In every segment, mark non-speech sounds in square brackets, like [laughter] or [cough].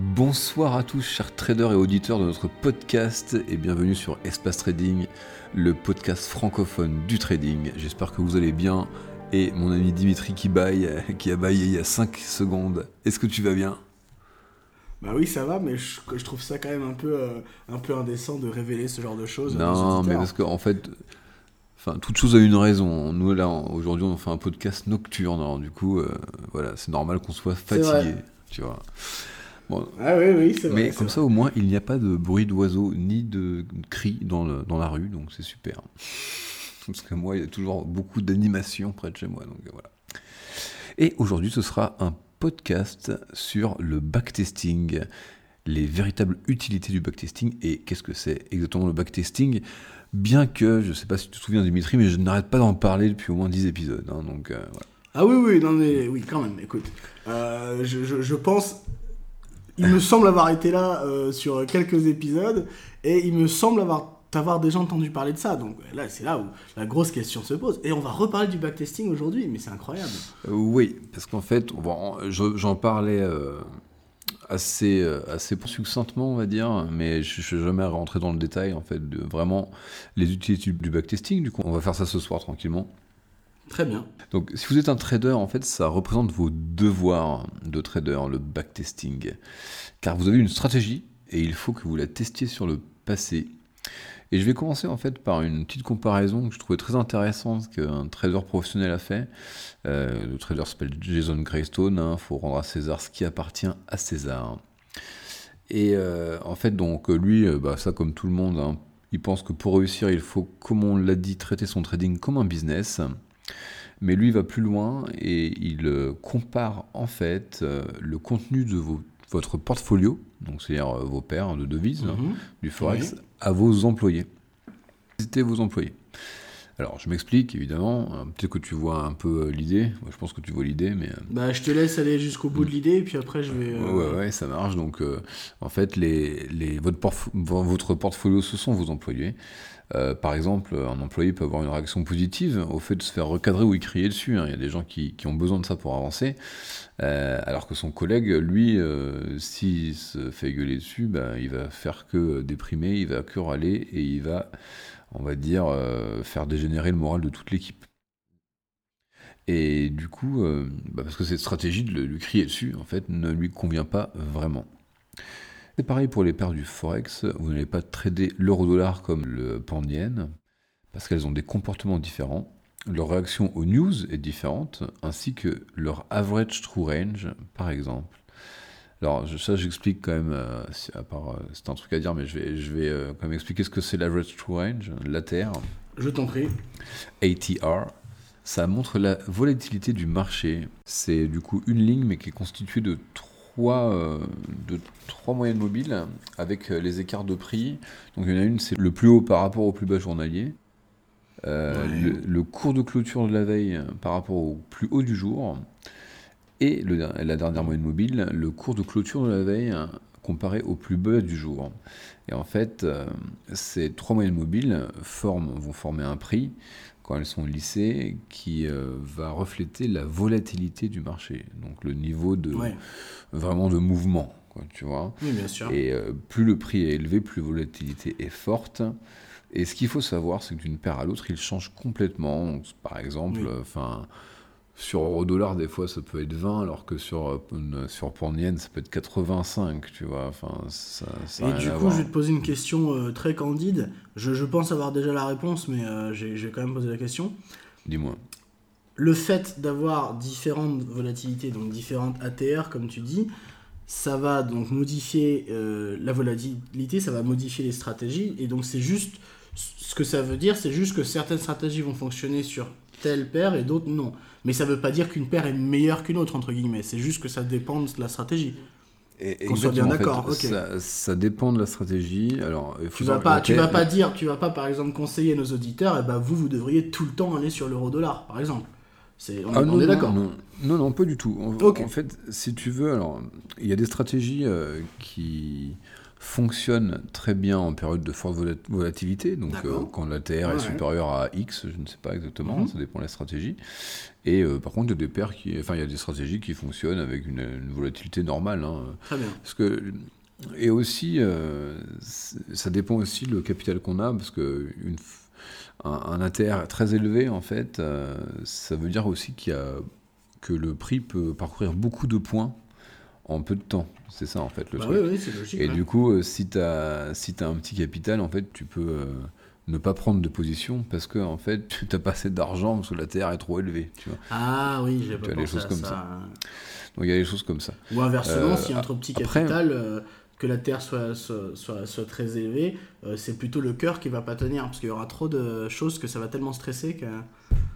Bonsoir à tous, chers traders et auditeurs de notre podcast, et bienvenue sur Espace Trading, le podcast francophone du trading. J'espère que vous allez bien. Et mon ami Dimitri qui baille, [laughs] qui a baillé il y a 5 secondes. Est-ce que tu vas bien? Bah oui, ça va, mais je, je trouve ça quand même un peu, euh, un peu indécent de révéler ce genre de choses. Non, mais parce qu'en fait, enfin, toute chose a une raison. Nous, là, aujourd'hui, on fait un podcast nocturne, alors du coup, euh, voilà, c'est normal qu'on soit fatigué, tu vois. Bon, Ah oui, oui, c'est vrai. mais comme vrai. ça, au moins, il n'y a pas de bruit d'oiseaux ni de cris dans, le- dans la rue, donc c'est super. [laughs] Parce que moi, il y a toujours beaucoup d'animation près de chez moi, donc voilà. Et aujourd'hui, ce sera un podcast sur le backtesting, les véritables utilités du backtesting et qu'est-ce que c'est exactement le backtesting? Bien que, je ne sais pas si tu te souviens Dimitri, mais je n'arrête pas d'en parler depuis au moins 10 épisodes. hein, donc euh, voilà. Ah oui, oui, non, mais oui, quand même, écoute. Euh, je, je- je pense. Il me semble avoir été là euh, sur quelques épisodes et il me semble avoir t'avoir déjà entendu parler de ça. Donc là, c'est là où la grosse question se pose. Et on va reparler du backtesting aujourd'hui, mais c'est incroyable. Euh, oui, parce qu'en fait, j'en parlais euh, assez, euh, assez succinctement, on va dire, mais je ne suis jamais rentré dans le détail, en fait, de vraiment les utilités du backtesting. Du coup, on va faire ça ce soir tranquillement. Très bien. Donc, si vous êtes un trader, en fait, ça représente vos devoirs de trader, le backtesting. Car vous avez une stratégie et il faut que vous la testiez sur le passé. Et je vais commencer en fait par une petite comparaison que je trouvais très intéressante qu'un trader professionnel a fait. Euh, le trader s'appelle Jason Greystone. Il faut rendre à César ce qui appartient à César. Et euh, en fait, donc lui, euh, bah, ça comme tout le monde, hein, il pense que pour réussir, il faut, comme on l'a dit, traiter son trading comme un business. Mais lui va plus loin et il euh, compare en fait euh, le contenu de vos- votre portfolio, donc c'est-à-dire euh, vos paires de devises, Mhm. du forex, Oui. à vos employés. C'était vos employés. Alors je m'explique évidemment, euh, peut-être que tu vois un peu euh, l'idée, je pense que tu vois l'idée, mais... euh, Bah, je te laisse aller jusqu'au bout de l'idée et puis après, je vais. Ouais, ouais, ouais, ça marche. Donc, euh, en fait, les, les, votre, portf- votre portfolio, ce sont vos employés. Euh, par exemple, un employé peut avoir une réaction positive au fait de se faire recadrer ou y crier dessus. hein. Il y a des gens qui, qui ont besoin de ça pour avancer. Euh, alors que son collègue, lui, euh, s'il se fait gueuler dessus, bah, il va faire que déprimer, il va que râler et il va, on va dire, euh, faire dégénérer le moral de toute l'équipe. Et du coup, euh, bah, parce que cette stratégie de lui crier dessus, en fait, ne lui convient pas vraiment. C'est pareil pour les paires du Forex, vous n'allez pas trader l'euro-dollar comme le pound yen, parce qu'elles ont des comportements différents. Leur réaction aux news est différente, ainsi que leur average true range, par exemple. Alors, ça, j'explique quand même, euh, à part, euh, c'est un truc à dire, mais je vais, je vais euh, quand même expliquer ce que c'est l'average true range, l'ATR. Je t'en prie. ATR, ça montre la volatilité du marché. C'est du coup une ligne, mais qui est constituée de trois, euh, de trois moyennes mobiles avec les écarts de prix. Donc il y en a une, c'est le plus haut par rapport au plus bas journalier. Ouais. le, le cours de clôture de la veille par rapport au plus haut du jour. Et le la dernière moyenne mobile, le cours de clôture de la veille euh, comparé au plus bas du jour. Et en fait, euh, ces trois moyennes mobiles forment, vont former un prix quand elles sont lissées qui euh, va refléter la volatilité du marché, donc le niveau de Ouais. vraiment de mouvement, quoi, tu vois. Oui, bien sûr. Et euh, plus le prix est élevé, plus la volatilité est forte. Et ce qu'il faut savoir, c'est que d'une paire à l'autre, il change complètement. Donc, par exemple, Oui. Sur euro-dollar, des fois, ça peut être 20, alors que sur, euh, sur yen, ça peut être 85, tu vois. Enfin, ça, ça a Et du coup, je vais te poser une question euh, très candide. Je, je pense avoir déjà la réponse, mais euh, j'ai- quand même poser la question. Dis-moi. Le fait d'avoir différentes volatilités, donc différentes ATR, comme tu dis, ça va donc modifier euh, la volatilité, ça va modifier les stratégies. Et donc, c'est juste. Ce que ça veut dire, c'est juste que certaines stratégies vont fonctionner sur telle paire et d'autres non. Mais ça veut pas dire qu'une paire est meilleure qu'une autre, entre guillemets. C'est juste que ça dépend de la stratégie. Qu'on soit bien en d'accord, fait. Ça, ça dépend de la stratégie. Alors, Tu vas pas, tu vas pas dire, tu vas pas par exemple conseiller nos auditeurs, et ben vous, vous devriez tout le temps aller sur l'euro-dollar, par exemple. On, Ah non, on est non, d'accord. Non, non, non, pas du tout. En fait, si tu veux, alors, il y a des stratégies euh, qui fonctionne très bien en période de forte vola- volatilité, donc euh, quand la TR Ouais, est ouais. supérieure à X, je ne sais pas exactement, Mhm. ça dépend de la stratégie. Et euh, par contre, il y a des paires qui, enfin, il y a des stratégies qui fonctionnent avec une, une volatilité normale. hein. Très bien. Parce que et aussi, euh, ça dépend aussi le capital qu'on a, parce que une, un, un ATR très élevé, en fait, ça veut dire aussi qu'il y a que le prix peut parcourir beaucoup de points en peu de temps. C'est ça, en fait, le Bah truc. oui, oui, c'est logique. Et du coup, euh, si tu as, si as un petit capital, en fait, tu peux euh, ne pas prendre de position parce que en fait, [laughs] tu n'as pas assez d'argent parce que la terre est trop élevée. Tu vois. Ah oui, j'ai pas as des pensé choses à comme ça. Donc il y a des choses comme ça. Ou inversement, Euh, a un trop petit après- capital, euh, que la terre soit, soit, soit, soit très élevée, c'est plutôt le cœur qui va pas tenir, parce qu'il y aura trop de choses que ça va tellement stresser que...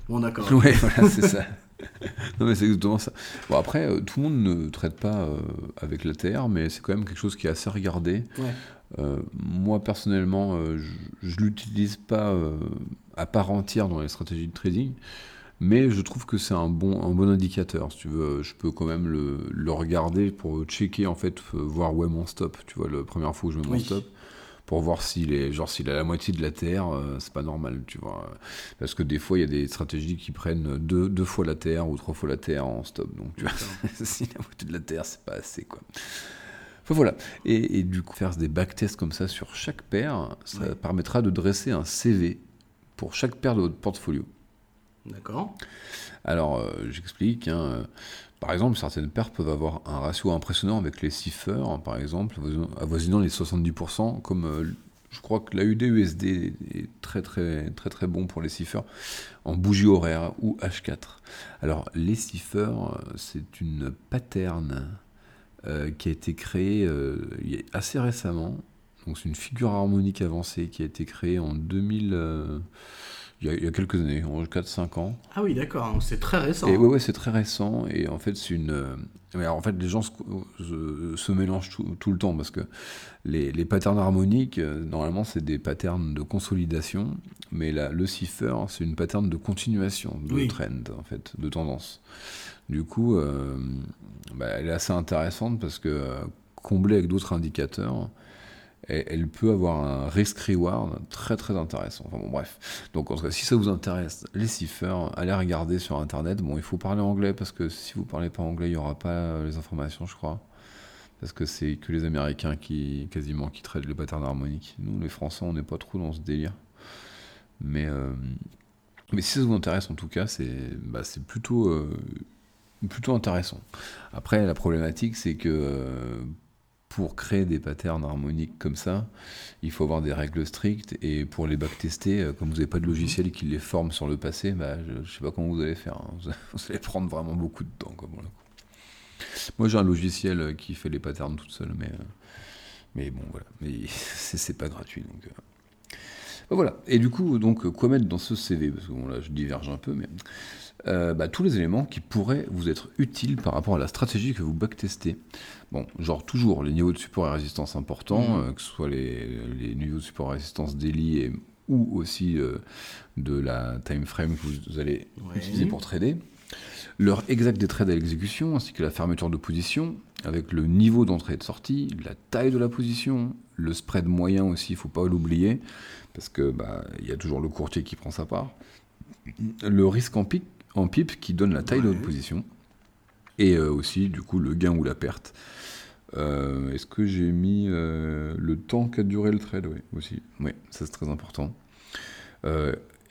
Bon d'accord. [laughs] Ouais, voilà, c'est ça. [laughs] [laughs] non, mais c'est exactement ça. Bon, après, euh, tout le monde ne traite pas euh, avec la TR, mais c'est quand même quelque chose qui est assez regardé. Ouais. Euh, moi, personnellement, je ne l'utilise pas à part entière dans les stratégies de trading, mais je trouve que c'est un bon, un bon indicateur. Si tu veux, je peux quand même le, le regarder pour checker, en fait, voir où est mon stop. Tu vois, la première fois où je mets mon Oui. stop, pour voir s'il est, genre, s'il a la moitié de la TR, euh, c'est pas normal, tu vois. Parce que des fois, il y a des stratégies qui prennent deux, deux fois la TR ou trois fois la TR en stop. Donc, tu vois, [laughs] si la moitié de la TR, c'est pas assez, quoi. Enfin, voilà. Et, et du coup, faire des backtests comme ça sur chaque paire, ça Ouais. permettra de dresser un CV pour chaque paire de votre portfolio. D'accord. Alors, euh, j'explique. hein, euh, par exemple, certaines paires peuvent avoir un ratio impressionnant avec les ciphers, hein, par exemple, avoisinant- les 70%, comme euh, je crois que l'AUD-USD est très très très très bon pour les ciphers en bougie horaire ou H4. Alors, les ciphers, c'est une pattern qui a été créée assez récemment. Donc, c'est une figure harmonique avancée qui a été créée en 2000. Il y, a, il y a quelques années, en 4-5 ans. Ah oui, d'accord, c'est très récent. Et ouais, c'est très récent. Et en fait, c'est une. euh, alors, en fait, les gens se, se- se mélangent tout, tout le temps parce que les, les patterns harmoniques, euh, normalement, c'est des patterns de consolidation. Mais le cipher, c'est une pattern de continuation de Oui. trend, en fait, de tendance. Du coup, euh, bah, elle est assez intéressante parce que comblée avec d'autres indicateurs, elle, peut avoir un risk-reward très très intéressant. Enfin bon, bref. Donc en tout cas, si ça vous intéresse, les ciphers, allez regarder sur Internet. Bon, il faut parler anglais parce que si vous parlez pas anglais, il n'y aura pas euh, les informations, je crois. Parce que c'est que les Américains qui quasiment qui traitent les patterns harmoniques. Nous, les Français, on n'est pas trop dans ce délire. Mais, euh, mais si ça vous intéresse, en tout cas, c'est bah, plutôt, euh, plutôt intéressant. Après, la problématique, c'est que pour créer des patterns harmoniques comme ça, il faut avoir des règles strictes. Et pour les backtester, euh, comme vous n'avez pas de logiciel qui les forme sur le passé, bah, je ne sais pas comment vous allez faire. hein. Vous, allez prendre vraiment beaucoup de temps. Moi, j'ai un logiciel euh, qui fait les patterns tout seul, mais, euh, mais bon, voilà. Mais [laughs] c'est pas gratuit. Donc. Bah, voilà. Et du coup, donc, euh, quoi mettre dans ce CV Parce que bon, là, je diverge un peu, mais euh, bah, tous les éléments qui pourraient vous être utiles par rapport à la stratégie que vous backtestez. Bon, genre toujours les niveaux de support et résistance importants, Mhm. euh, que ce soit les, les niveaux de support et résistance daily et, ou aussi euh, de la time frame que vous allez Ouais. utiliser pour trader. L'heure exacte des trades à l'exécution, ainsi que la fermeture de position, avec le niveau d'entrée et de sortie, la taille de la position, le spread moyen aussi, il faut pas l'oublier, parce que bah, il y a toujours le courtier qui prend sa part. Le risque en, pipe qui donne la taille de votre position. Et euh, aussi, du coup, le gain ou la perte. Euh, Est-ce que j'ai mis euh, le temps qu'a duré le trade? Oui, aussi. Oui, ça c'est très important.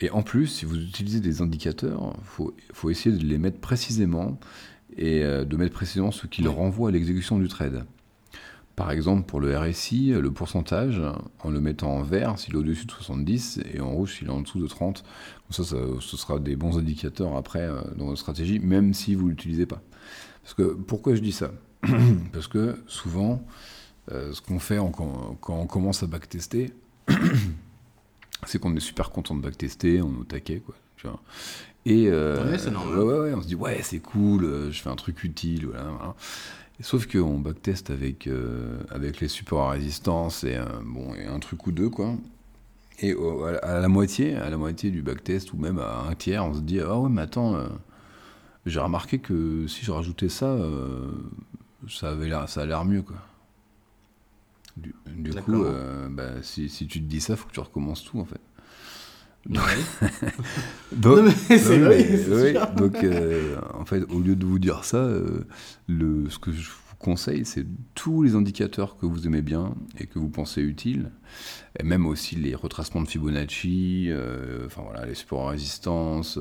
Et en plus, si vous utilisez des indicateurs, il faut, faut essayer de les mettre précisément et euh, de mettre précisément ce qui le Ouais. renvoie à l'exécution du trade. Par exemple, pour le RSI, le pourcentage, en le mettant en vert s'il est au-dessus de 70 et en rouge s'il est en dessous de 30. Comme ça, ça, ce sera des bons indicateurs après euh, dans votre stratégie, même si vous ne l'utilisez pas. Parce que, pourquoi je dis ça? [clears throat] Parce que souvent, euh, ce qu'on fait en- quand on commence à backtester, [clears throat] c'est qu'on est super content de backtester, on est au taquet, quoi. tu vois. Et euh, Ouais, normal. ouais, on se dit ouais c'est cool, euh, je fais un truc utile, voilà. sauf qu'on backteste avec euh, avec les supports à résistance et euh, bon et un truc ou deux quoi. Et au- à la- à la moitié, à la moitié du backtest ou même à un tiers, on se dit ah ouais mais attends, euh, j'ai remarqué que si je rajoutais ça, ça avait l'air, ça a l'air mieux quoi. Du, coup, euh, bah, si, si tu te dis ça, faut que tu recommences tout en fait. Ouais. [laughs] Donc, Non, mais c'est oui, vrai, mais- c'est oui, sûr. donc euh, en fait, au lieu de vous dire ça, euh, le, ce que je vous conseille, c'est tous les indicateurs que vous aimez bien et que vous pensez utiles, et même aussi les retracements de Fibonacci, euh, enfin voilà, les supports à résistance,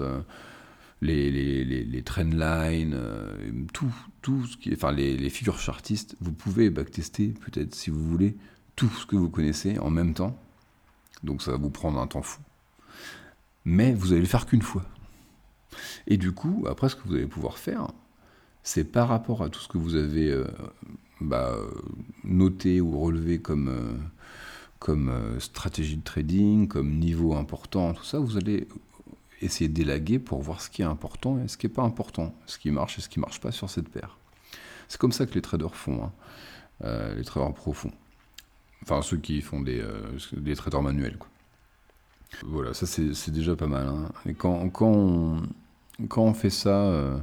les, les, les, les trend lines, euh, tout, tout ce qui, enfin les, les figures chartistes, vous pouvez backtester peut-être si vous voulez tout ce que vous connaissez en même temps. Donc ça va vous prendre un temps fou. Mais vous allez le faire qu'une fois. Et du coup, après, ce que vous allez pouvoir faire, c'est par rapport à tout ce que vous avez euh, bah, noté ou relevé comme, euh, comme stratégie de trading, comme niveau important, tout ça, vous allez essayer d'élaguer pour voir ce qui est important et ce qui n'est pas important, ce qui marche et ce qui ne marche pas sur cette paire. C'est comme ça que les traders font, hein. Euh, les traders profonds. Enfin, ceux qui font des, euh, des traders manuels. Voilà, ça c'est déjà pas mal. hein. Et quand, quand, on, quand on fait ça, euh,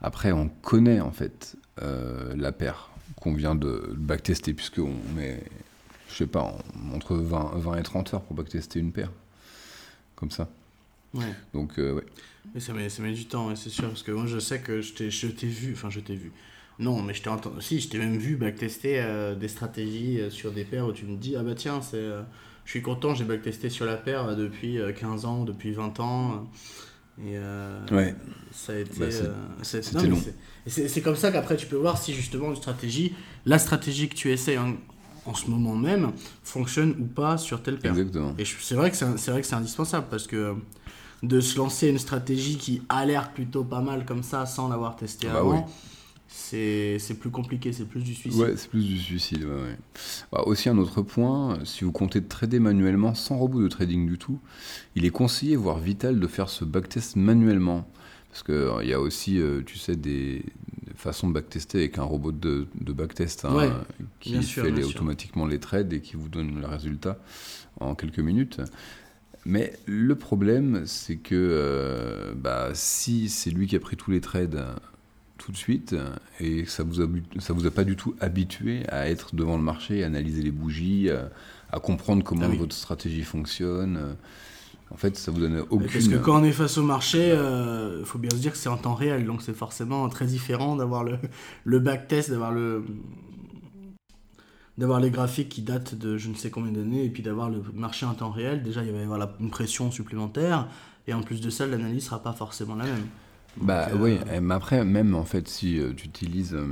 après on connaît en fait la paire qu'on vient de backtester, puisqu'on met, je sais pas, en- entre 20, 20 et 30 heures pour backtester une paire. Comme ça. Ouais. Donc, euh, ouais. Mais ça met, ça met du temps, ouais, c'est sûr, parce que moi je sais que je t'ai je t'ai vu, enfin je t'ai vu. Non, mais je t'ai entendu. Si, je t'ai même vu backtester euh, des stratégies euh, sur des paires où tu me dis, ah bah tiens, c'est, euh, je suis content, j'ai backtesté sur la paire depuis euh, 15 ans, depuis 20 ans. et euh, Ouais. ça a été. Bah, c'est- euh, c'est- c'était long. c'est- et C'est c'est comme ça qu'après tu peux voir si justement une stratégie, la stratégie que tu essayes en, en ce moment même, fonctionne ou pas sur telle paire. Exactement. Et c'est vrai que c'est c'est vrai que c'est indispensable parce que de se lancer une stratégie qui a l'air plutôt pas mal comme ça sans l'avoir testé Bah avant, oui. c'est plus compliqué, c'est plus du suicide. Ouais, c'est plus du suicide. Ouais, ouais. Bah, aussi, un autre point, euh, si vous comptez trader manuellement sans robot de trading du tout, il est conseillé, voire vital, de faire ce backtest manuellement. Parce qu'il y a aussi, euh, tu sais, des des façons de backtester avec un robot de, de backtest hein, Ouais, qui fait sûr, les- automatiquement les trades et qui vous donne le résultat en quelques minutes. Mais le problème, c'est que euh, bah, si c'est lui qui a pris tous les trades euh, tout de suite euh, et que ça vous a, ça vous a pas du tout habitué à être devant le marché, à analyser les bougies, à, à comprendre comment Ah oui. votre stratégie fonctionne, euh, en fait, ça vous donne aucune. Parce que quand on est face au marché, il faut bien se dire que c'est en temps réel, donc c'est forcément très différent d'avoir le, le backtest, d'avoir le d'avoir les graphiques qui datent de je ne sais combien d'années et puis d'avoir le marché en temps réel. Déjà, il va y avoir une pression supplémentaire et en plus de ça, l'analyse sera pas forcément la même. Bah euh, oui, mais après, même en fait, si euh, tu utilises euh,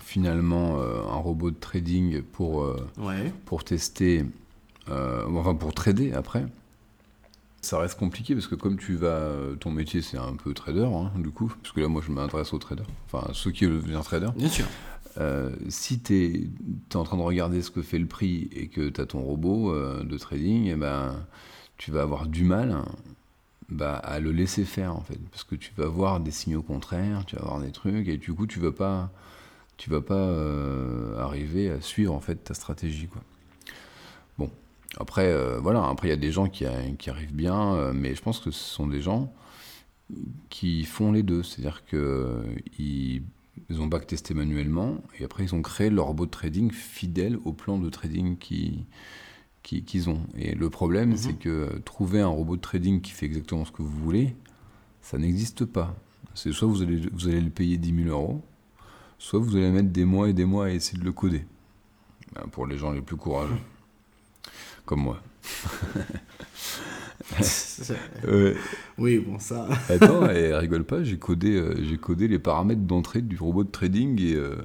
finalement un robot de trading pour, Ouais. pour tester, enfin pour trader après, ça reste compliqué parce que comme tu vas, ton métier c'est un peu trader, hein, du coup, parce que là moi je m'intéresse aux traders, enfin ceux qui veulent devenir trader. Bien sûr. Euh, si tu es, en train de regarder ce que fait le prix et que tu as ton robot euh, de trading, eh ben, tu vas avoir du mal bah, à le laisser faire en fait. Parce que tu vas voir des signaux contraires, tu vas voir des trucs et du coup tu vas pas, tu vas pas euh, arriver à suivre en fait ta stratégie. Quoi. Bon, après, voilà, après il y a des gens qui, qui arrivent bien, mais je pense que ce sont des gens qui font les deux. C'est-à-dire ils ont backtesté manuellement et après ils ont créé leur robot de trading fidèle au plan de trading qui- qui- qu'ils ont. Et le problème, Mhm. c'est que trouver un robot de trading qui fait exactement ce que vous voulez, ça n'existe pas. C'est soit vous allez, vous allez le payer 10 000 euros, soit vous allez mettre des mois et des mois à essayer de le coder. Ben, pour les gens les plus courageux, comme moi. [laughs] [laughs] Euh, oui, bon, ça. attends, [laughs] et rigole pas, j'ai codé, euh, j'ai codé les paramètres d'entrée du robot de trading et, euh,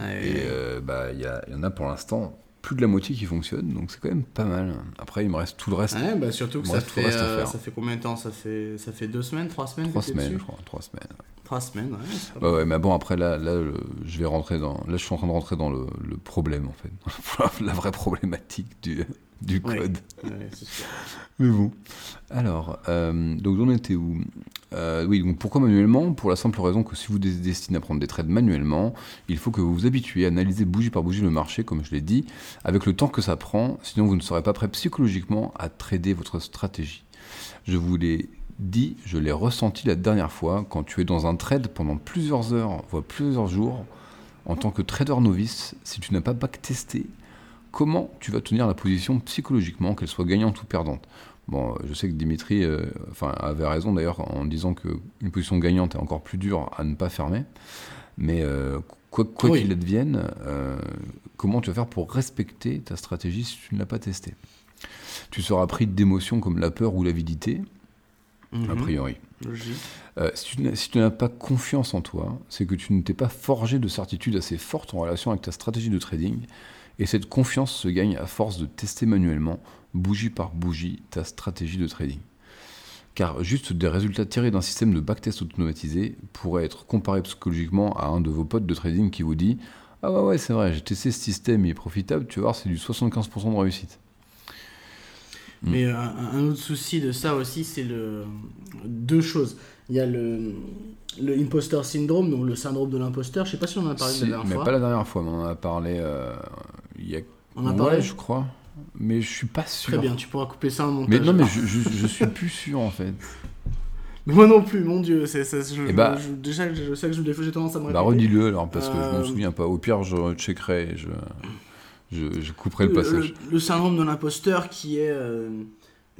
et euh, bah, il y, en a pour l'instant plus de la moitié qui fonctionne, donc c'est quand même pas mal. Après, il me reste tout le reste. Ouais, bah surtout que ça fait, ça fait combien de temps? Ça fait, ça fait deux semaines, trois semaines Trois semaines, je crois, trois semaines. Trois semaines, ouais. mais bon, après, là, là je vais rentrer dans. Là, je suis en train de rentrer dans le, le problème, en fait. [laughs] la vraie problématique du, du code. Ouais, c'est sûr. Mais bon. Alors, euh, donc, on était où? Euh, Oui, donc pourquoi manuellement? Pour la simple raison que si vous destiné à prendre des trades manuellement, il faut que vous vous habituiez à analyser bougie par bougie le marché, comme je l'ai dit, avec le temps que ça prend, sinon vous ne serez pas prêt psychologiquement à trader votre stratégie. Je vous l'ai dit, je l'ai ressenti la dernière fois, quand tu es dans un trade pendant plusieurs heures, voire plusieurs jours, en tant que trader novice, si tu n'as pas backtesté, comment tu vas tenir la position psychologiquement, qu'elle soit gagnante ou perdante. Bon, je sais que Dimitri euh, enfin, avait raison d'ailleurs en disant qu'une position gagnante est encore plus dure à ne pas fermer. Mais euh, quoi qu'il advienne, euh, comment tu vas faire pour respecter ta stratégie si tu ne l'as pas testée? Tu seras pris d'émotions comme la peur ou l'avidité, a mhm. priori. si tu n'as pas confiance en toi, c'est que tu ne t'es pas forgé de certitude assez forte en relation avec ta stratégie de trading. Et cette confiance se gagne à force de tester manuellement bougie par bougie, ta stratégie de trading. Car juste des résultats tirés d'un système de backtest automatisé pourraient être comparés psychologiquement à un de vos potes de trading qui vous dit Ah ouais, ouais, c'est vrai, j'ai testé ce système, il est profitable, tu vas voir, c'est du 75% de réussite. Hmm. Mais euh, un autre souci de ça aussi, c'est le deux choses. Il y a le, le imposter syndrome, donc le syndrome de l'imposteur. Je sais pas si on en a parlé la dernière mais fois. Mais pas la dernière fois, mais on en a parlé euh, il y a. On a parlé, je crois mais je suis pas sûr. Très bien, tu pourras couper ça en montage. Mais non, mais je, je, suis plus sûr en fait. [laughs] Moi non plus, mon dieu. C'est, je, eh bah, déjà, je sais que je, j'ai tendance à me Bah redis-le alors, parce que je m'en euh, souviens pas. Au pire, je checkerai je, je, je couperai le, passage. Le, syndrome de l'imposteur qui est euh,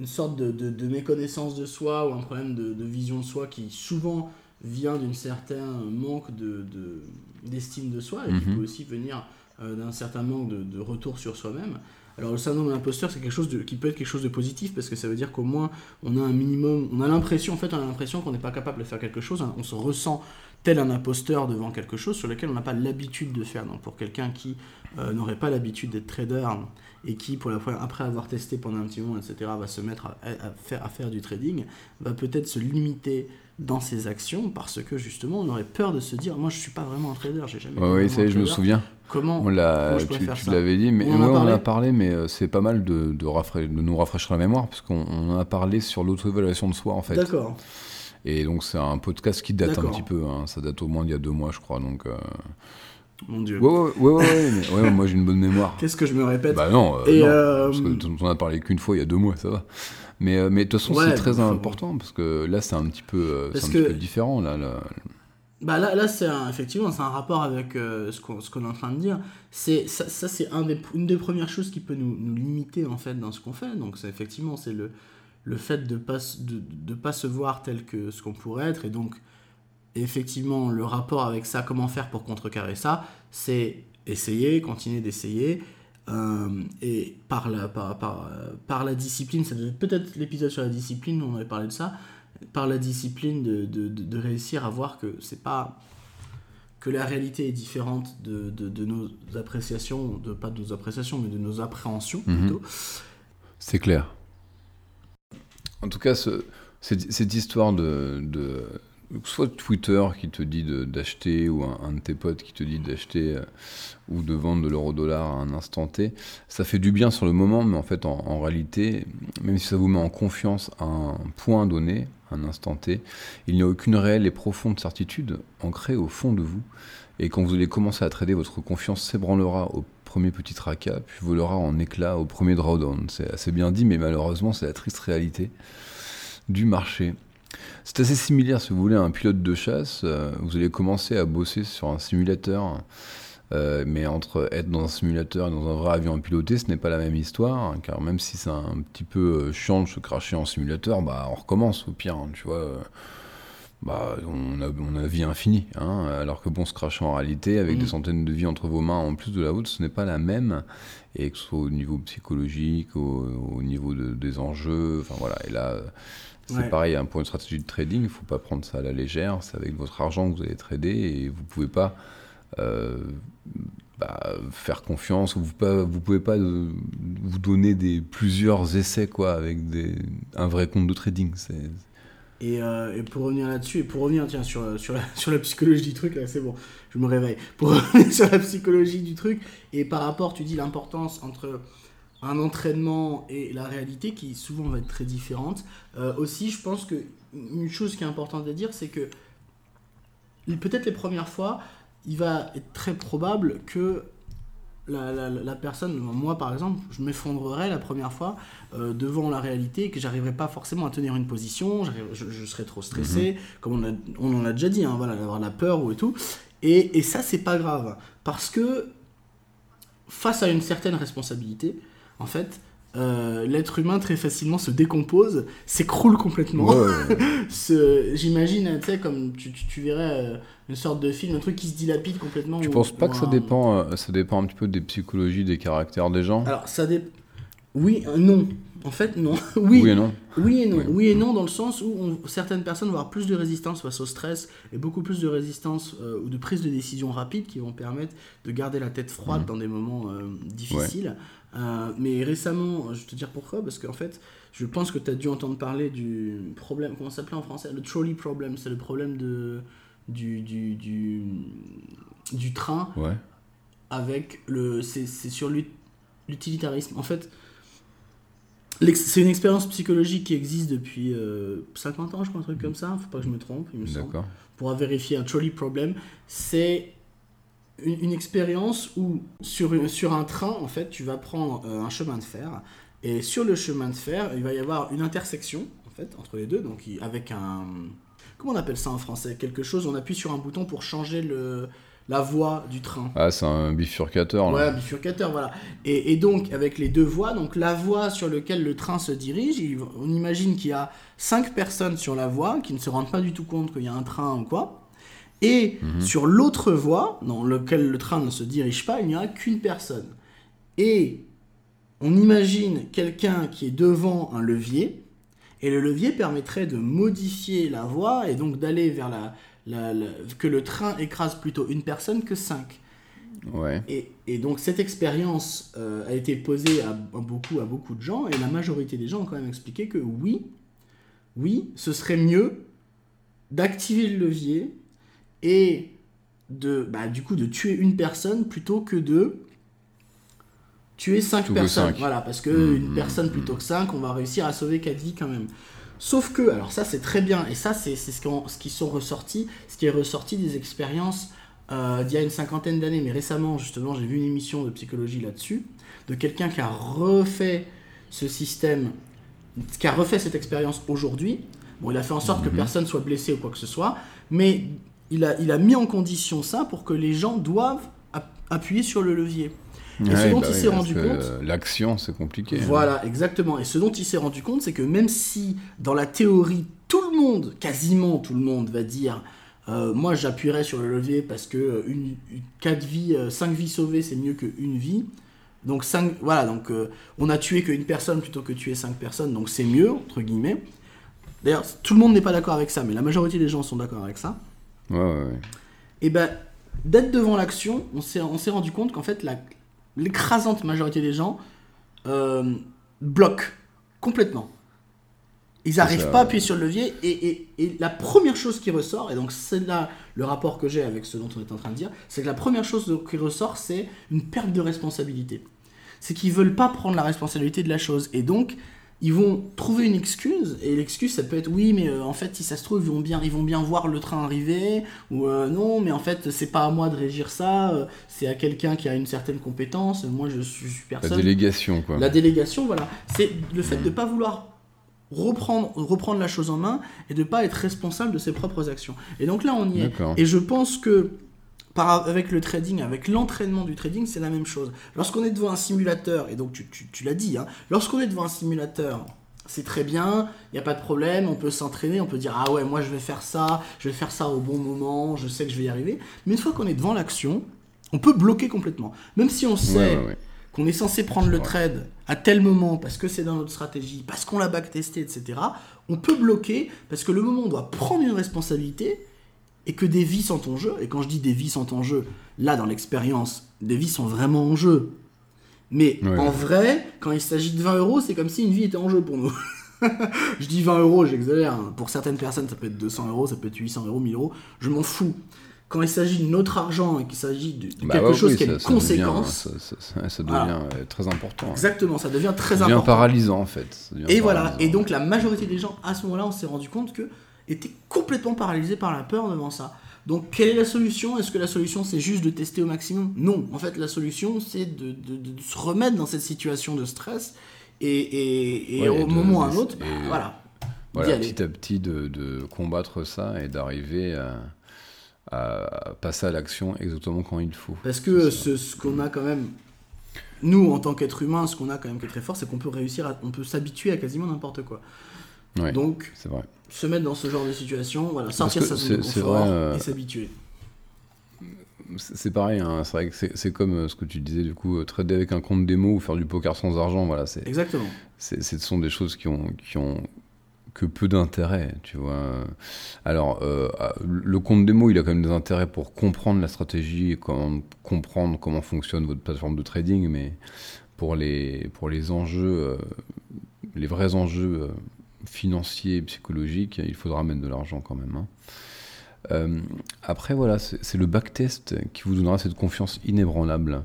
une sorte de, de, méconnaissance de soi ou un problème de, vision de soi qui souvent vient d'un certain manque de, d'estime de soi et qui mhm. peut aussi venir euh, d'un certain manque de, retour sur soi-même. Alors le syndrome de l'imposteur, c'est quelque chose de, qui peut être quelque chose de positif parce que ça veut dire qu'au moins on a un minimum, on a l'impression, en fait, on a l'impression qu'on n'est pas capable de faire quelque chose. Hein. on se ressent tel un imposteur devant quelque chose sur lequel on n'a pas l'habitude de faire. Donc pour quelqu'un qui euh, n'aurait pas l'habitude d'être trader et qui, pour la fois, après avoir testé pendant un petit moment, etc., va se mettre à, faire, à faire du trading, va peut-être se limiter dans ses actions parce que justement on aurait peur de se dire moi je suis pas vraiment un trader j'ai jamais oui ça je me souviens comment, on l'a tu, l'avais dit mais on, en a parlé mais euh, c'est pas mal de, de, de, nous rafraîchir la mémoire parce qu'on en a parlé sur l'auto-évaluation de soi en fait d'accord et donc c'est un podcast qui date un petit peu hein. ça date au moins d'il y a deux mois je crois donc euh, Mon dieu. Ouais, ouais, ouais, ouais, moi j'ai une bonne mémoire. Qu'est-ce que je me répète Bah non, euh, parce que on en a parlé qu'une fois il y a deux mois, ça va. Mais, euh, mais de toute façon, c'est très important parce que là, c'est un petit peu, euh, un petit peu différent. Là, là. Bah là, là c'est effectivement c'est un rapport avec euh, ce qu'on est en train de dire. C'est ça, ça c'est un des, une des premières choses qui peut nous, nous, limiter en fait dans ce qu'on fait. Donc c'est effectivement c'est le, le fait de pas de, de pas se voir tel que ce qu'on pourrait être et donc effectivement le rapport avec ça, comment faire pour contrecarrer ça, c'est essayer, continuer d'essayer euh, et par la, par, par, par la discipline, ça peut-être l'épisode sur la discipline, on avait parlé de ça, par la discipline de, de, de, réussir à voir que c'est pas que la réalité est différente de, de, nos appréciations, de pas de nos appréciations, mais de nos appréhensions mhm. plutôt. C'est clair. En tout cas, ce, cette, cette, histoire de, soit Twitter qui te dit d'acheter ou un, de tes potes qui te dit d'acheter euh, ou de vendre de l'euro-dollar à un instant T, ça fait du bien sur le moment, mais en fait, en, réalité, même si ça vous met en confiance à un point donné, un instant T, il n'y a aucune réelle et profonde certitude ancrée au fond de vous. Et quand vous allez commencer à trader, votre confiance s'ébranlera au premier petit tracas, puis volera en éclat au premier drawdown. C'est assez bien dit, mais malheureusement, c'est la triste réalité du marché. C'est assez similaire, si vous voulez, à un pilote de chasse. Euh, vous allez commencer à bosser sur un simulateur, euh, mais entre être dans un simulateur et dans un vrai avion à piloter, ce n'est pas la même histoire, hein, car même si c'est un petit peu euh, chiant de se cracher en simulateur, bah on recommence au pire, hein, tu vois. bah, on a, on a vie infinie, hein, alors que bon, se cracher en réalité, avec des mm. centaines de vies entre vos mains en plus de la vôtre, ce n'est pas la même, et que ce soit au niveau psychologique, au, niveau des enjeux, enfin voilà, et là, c'est pareil hein, pour une stratégie de trading, il ne faut pas prendre ça à la légère. C'est avec votre argent que vous allez trader et vous ne pouvez pas euh, bah, faire confiance ou vous ne vous pouvez pas euh, vous donner des, plusieurs essais quoi, avec des, un vrai compte de trading. Et, euh, et, pour revenir là-dessus, et pour revenir tiens, sur, sur, la, [laughs] sur la psychologie du truc, c'est bon, je me réveille. Pour [laughs] revenir sur la psychologie du truc, et par rapport, tu dis l'importance entre un entraînement et la réalité qui souvent va être très différente. Euh, aussi, je pense que une chose qui est importante à dire, c'est que peut-être les premières fois, il va être très probable que la, la, personne, moi par exemple, je m'effondrerai la première fois euh, devant la réalité et que j'arriverai pas forcément à tenir une position, je, je serai trop stressé, mhm. comme on, on en a déjà dit, hein, voilà, avoir la peur ou et tout. Et, et ça, c'est pas grave, parce que face à une certaine responsabilité, en fait, euh, l'être humain très facilement se décompose, s'écroule complètement. Ouais, [laughs] J'imagine, tu sais, comme tu, tu, tu verrais euh, une sorte de film, un truc qui se dilapide complètement. Tu ou- penses pas que ça dépend, euh, ça dépend un petit peu des psychologies, des caractères des gens? Alors, ça dépend. Oui, non. En fait, non. [laughs] oui, et non Oui et non. Oui. Oui. et non dans le sens où on- certaines personnes vont avoir plus de résistance face au stress et beaucoup plus de résistance euh, ou de prise de décision rapide qui vont permettre de garder la tête froide Mhm. dans des moments euh, difficiles. Euh, mais récemment, je vais te dire pourquoi, parce qu'en fait, je pense que tu as dû entendre parler du problème, comment ça s'appelait en français Le trolley problem, c'est le problème de, du, du, du, du train Ouais. avec le c'est sur l'ut- l'utilitarisme en fait c'est une expérience psychologique qui existe depuis euh, 50 ans je crois un truc comme ça faut pas que je me trompe il me semble D'accord. pour vérifier un trolley problem c'est une, une expérience où sur, sur un train en fait tu vas prendre euh, un chemin de fer et sur le chemin de fer il va y avoir une intersection en fait entre les deux donc avec un comment on appelle ça en français? Quelque chose on appuie sur un bouton pour changer le la voie du train Ah, c'est un bifurcateur là. Ouais, bifurcateur, voilà. Et, et donc, avec les deux voies, donc la voie sur laquelle le train se dirige, il- on imagine qu'il y a cinq personnes sur la voie qui ne se rendent pas du tout compte qu'il y a un train ou quoi. Et Mhm. sur l'autre voie, dans laquelle le train ne se dirige pas, il n'y a qu'une personne. Et on imagine quelqu'un qui est devant un levier, et le levier permettrait de modifier la voie et donc d'aller vers la, la- la- que le train écrase plutôt une personne que cinq. Ouais. Et, et donc cette expérience euh, a été posée à, à beaucoup, à beaucoup de gens, et la majorité des gens ont quand même expliqué que oui, oui, ce serait mieux d'activer le levier et de, bah, du coup, de tuer une personne plutôt que de tuer cinq personnes. cinq. Voilà, parce que Mmh, une mmh, personne plutôt que cinq, on va réussir à sauver quatre vies quand même. Sauf que, alors ça c'est très bien, et ça c'est ce, qui sont ressortis, ce qui est ressorti des expériences euh, d'il y a une cinquantaine d'années, mais récemment justement j'ai vu une émission de psychologie là-dessus, de quelqu'un qui a refait ce système, qui a refait cette expérience aujourd'hui. Bon, il a fait en sorte que Mhm. personne soit blessé ou quoi que ce soit, mais il a, il a mis en condition ça pour que les gens doivent app- appuyer sur le levier. Et ce dont bah il oui, s'est parce rendu compte, L'action, c'est compliqué. hein. voilà, exactement. Et ce dont il s'est rendu compte, c'est que même si dans la théorie, tout le monde, quasiment tout le monde, va dire euh, moi j'appuierai sur le levier parce que euh, une, une- quatre vies, euh, cinq vies sauvées, c'est mieux qu'une vie. Donc cinq, voilà, donc euh, on a tué qu'une personne plutôt que tuer cinq personnes, donc c'est mieux entre guillemets. D'ailleurs, tout le monde n'est pas d'accord avec ça, mais la majorité des gens sont d'accord avec ça. Ouais, ouais, ouais. Et ben, d'être devant l'action, on s'est, rendu compte qu'en fait, l'écrasante majorité des gens euh, bloquent complètement. Ils n'arrivent pas à appuyer sur le levier et, et- et la première chose qui ressort, et donc c'est là le rapport que j'ai avec ce dont on est en train de dire, c'est que la première chose qui ressort, c'est une perte de responsabilité. C'est qu'ils veulent pas prendre la responsabilité de la chose. Et donc, ils vont trouver une excuse, et l'excuse, ça peut être oui, mais euh, en fait, si ça se trouve, ils vont bien, ils vont bien voir le train arriver, ou euh, non, mais en fait, c'est pas à moi de régir ça, euh, c'est à quelqu'un qui a une certaine compétence, moi je suis, je suis La personne. délégation, quoi. La délégation, voilà. C'est le fait Mm. de ne pas vouloir reprendre, reprendre la chose en main et de ne pas être responsable de ses propres actions. Et donc là, on y est. Et je pense que par, avec le trading, avec l'entraînement du trading, c'est la même chose. Lorsqu'on est devant un simulateur, et donc tu, tu- tu l'as dit, hein, lorsqu'on est devant un simulateur, c'est très bien, il n'y a pas de problème, on peut s'entraîner, on peut dire ah ouais, moi je vais faire ça, je vais faire ça au bon moment, je sais que je vais y arriver. Mais une fois qu'on est devant l'action, on peut bloquer complètement. Même si on sait Ouais, ouais, ouais. qu'on est censé prendre le trade à tel moment parce que c'est dans notre stratégie, parce qu'on l'a backtesté, etc., on peut bloquer parce que le moment où on doit prendre une responsabilité et que des vies sont en jeu. Et quand je dis des vies sont en jeu, là dans l'expérience, des vies sont vraiment en jeu. Mais Ouais. en vrai, quand il s'agit de 20 euros, c'est comme si une vie était en jeu pour nous. [laughs] je dis 20 euros, j'exagère. hein. Pour certaines personnes, ça peut être 200 euros, ça peut être 800 euros, 1000 euros. Je m'en fous. Quand il s'agit de notre argent et qu'il s'agit de, de Bah quelque ouais, chose oui, qui a une ça devient- conséquence, ça, ça- ça- ça devient Voilà. euh, très important. hein. exactement, ça devient très Ça devient important. paralysant, en fait. Et voilà, et donc la majorité des gens, à ce moment-là, on s'est rendu compte que étaient complètement paralysés par la peur devant ça. Donc quelle est la solution? Est-ce que la solution c'est juste de tester au maximum? Non, en fait la solution c'est de, de- de se remettre dans cette situation de stress et, et- et Ouais, au et moment ou à un autre, bah, voilà. Voilà, petit à petit, de, de combattre ça et d'arriver à, à passer à l'action exactement quand il faut. Parce que ce, ce qu'on a quand même nous, en tant qu'être humain, ce qu'on a quand même qui est très fort, c'est qu'on peut réussir, à, on peut s'habituer à quasiment n'importe quoi. Ouais, Donc, c'est vrai. Se mettre dans ce genre de situation, voilà, sortir sa zone de confort vrai, euh, et s'habituer. C'est pareil, hein, c'est vrai que c'est comme euh, ce que tu disais, du coup, euh, trader avec un compte démo ou faire du poker sans argent, voilà, c'est Exactement. ce sont des choses qui ont, qui ont que peu d'intérêt, tu vois. Alors, euh, le compte démo, il a quand même des intérêts pour comprendre la stratégie et comment, comprendre comment fonctionne votre plateforme de trading, mais pour les, pour les enjeux, euh, les vrais enjeux euh, financiers et psychologiques, il faudra mettre de l'argent quand même. hein. Euh, après, voilà, c'est le backtest qui vous donnera cette confiance inébranlable,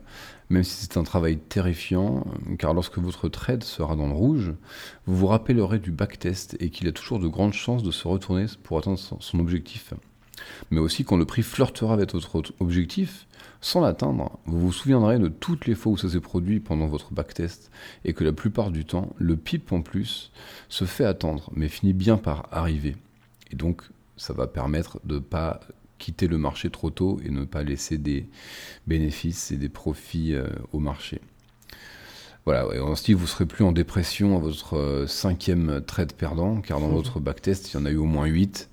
même si c'est un travail terrifiant, car lorsque votre trade sera dans le rouge, vous vous rappellerez du backtest et qu'il a toujours de grandes chances de se retourner pour atteindre son son objectif. Mais aussi quand le prix flirtera avec votre objectif, sans l'atteindre, vous vous souviendrez de toutes les fois où ça s'est produit pendant votre backtest et que la plupart du temps, le PIP en plus se fait attendre, mais finit bien par arriver. Et donc, ça va permettre de ne pas quitter le marché trop tôt et ne pas laisser des bénéfices et des profits euh, au marché. Voilà, ouais, ainsi vous serez plus en dépression à votre euh, cinquième trade perdant, car dans votre backtest, il y en a eu au moins 8.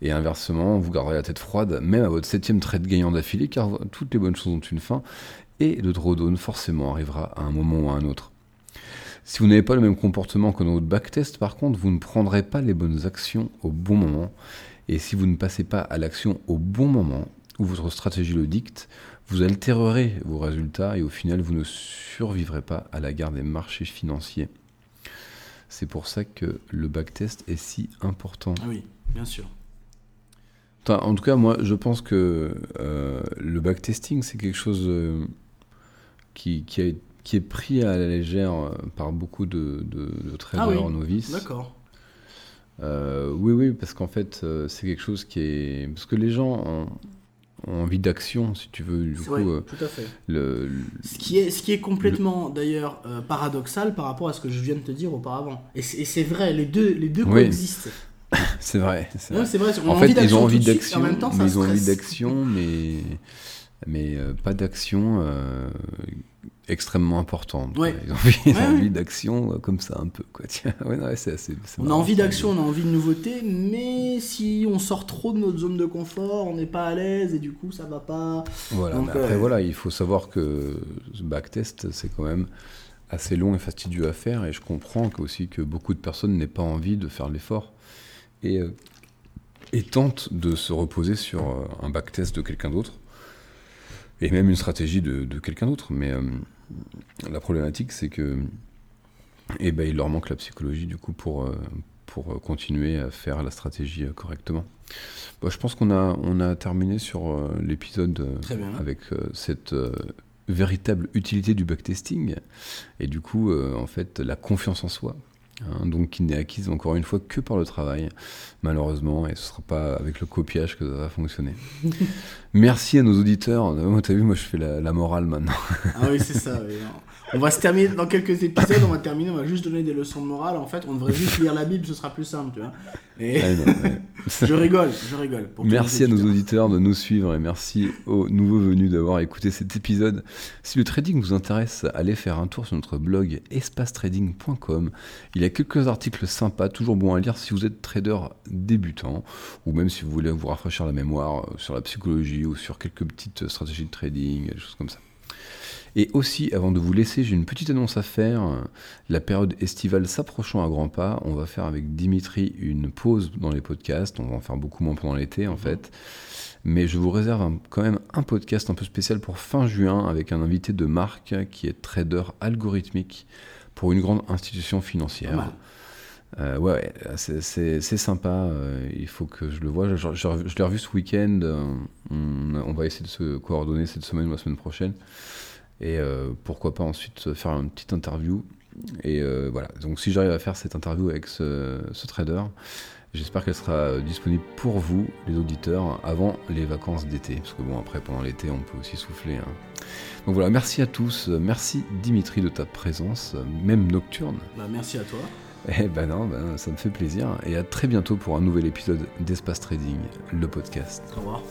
Et inversement, vous garderez la tête froide, même à votre septième trade gagnant d'affilée, car toutes les bonnes choses ont une fin, et le drawdown forcément arrivera à un moment ou à un autre. Si vous n'avez pas le même comportement que dans votre backtest, par contre, vous ne prendrez pas les bonnes actions au bon moment. Et si vous ne passez pas à l'action au bon moment, où votre stratégie le dicte, vous altérerez vos résultats et au final, vous ne survivrez pas à la guerre des marchés financiers. C'est pour ça que le backtest est si important. Ah oui, bien sûr. En tout cas, moi, je pense que euh, le backtesting, c'est quelque chose euh, qui, qui, a- qui est pris à la légère euh, par beaucoup de, de- de traders Ah oui, novices. D'accord. Euh, oui, oui, parce qu'en fait, c'est quelque chose qui est... Parce que les gens envie d'action, si tu veux. Du coup, vrai, euh, tout à fait. le, le- Ce qui est, ce qui est complètement d'ailleurs euh, paradoxal par rapport à ce que je viens de te dire auparavant. Et c'est vrai, les deux, les deux Oui. coexistent. [laughs] c'est vrai. c'est Non, vrai. c'est vrai, on En fait, ils ont envie d'action, en même temps, ça mais ils ont envie d'action, mais, mais euh, pas d'action extrêmement importante. Ouais. Ils ont envie, ils ont Ouais, envie ouais. d'action euh, comme ça un peu. Quoi. [laughs] Tiens, ouais, non, assez- On a envie d'action, on a envie de nouveauté, mais si on sort trop de notre zone de confort, on n'est pas à l'aise et du coup ça va pas. Voilà, Donc, mais après, euh, voilà, il faut savoir que ce backtest, c'est quand même assez long et fastidieux à faire, et je comprends que, aussi que beaucoup de personnes n'aient pas envie de faire l'effort et, euh, et tentent de se reposer sur un backtest de quelqu'un d'autre, et même une stratégie de, de quelqu'un d'autre. Mais euh, la problématique, c'est que eh ben, il leur manque la psychologie, du coup, pour, euh, pour euh, continuer à faire la stratégie euh, correctement. Bon, je pense qu'on a, on a terminé sur l'épisode avec cette véritable utilité du backtesting et du coup, en fait, la confiance en soi. Hein, donc, qui n'est acquise encore une fois que par le travail, malheureusement, et ce ne sera pas avec le copiage que ça va fonctionner. [laughs] Merci à nos auditeurs. Moi, t'as vu, moi, je fais la, la morale maintenant. Ah oui, c'est ça. oui. On va se terminer dans quelques épisodes, on va terminer, on va juste donner des leçons de morale. En fait, on devrait juste lire la Bible, ce sera plus simple, tu vois. Et Ouais, non, ouais. [laughs] je rigole, je rigole. pour Merci à nos auditeurs. auditeurs de nous suivre et merci aux nouveaux venus d'avoir écouté cet épisode. Si le trading vous intéresse, allez faire un tour sur notre blog espacetrading.com. Il y a quelques articles sympas, toujours bons à lire si vous êtes trader débutant ou même si vous voulez vous rafraîchir la mémoire euh, sur la psychologie ou sur quelques petites stratégies de trading, des choses comme ça. Et aussi, avant de vous laisser, j'ai une petite annonce à faire. La période estivale s'approchant à grands pas, on va faire avec Dimitri une pause dans les podcasts. On va en faire beaucoup moins pendant l'été, en fait. Mais je vous réserve un- quand même un podcast un peu spécial pour fin juin avec un invité de marque qui est trader algorithmique pour une grande institution financière. mal. Euh, ouais, ouais, c'est- sympa. euh, il faut que je le voie. Je, l'ai revu ce week-end. euh, on, va essayer de se coordonner cette semaine ou la semaine prochaine. Et pourquoi pas ensuite faire une petite interview. Et voilà. Donc si j'arrive à faire cette interview avec ce, ce trader, j'espère qu'elle sera disponible pour vous, les auditeurs, avant les vacances d'été. Parce que bon, après, pendant l'été, on peut aussi souffler. hein. Donc voilà, merci à tous. Merci Dimitri de ta présence, même nocturne. Bah, merci à toi. Eh ben non, ben, ça me fait plaisir. Et à très bientôt pour un nouvel épisode d'Espace Trading, le podcast. Au revoir.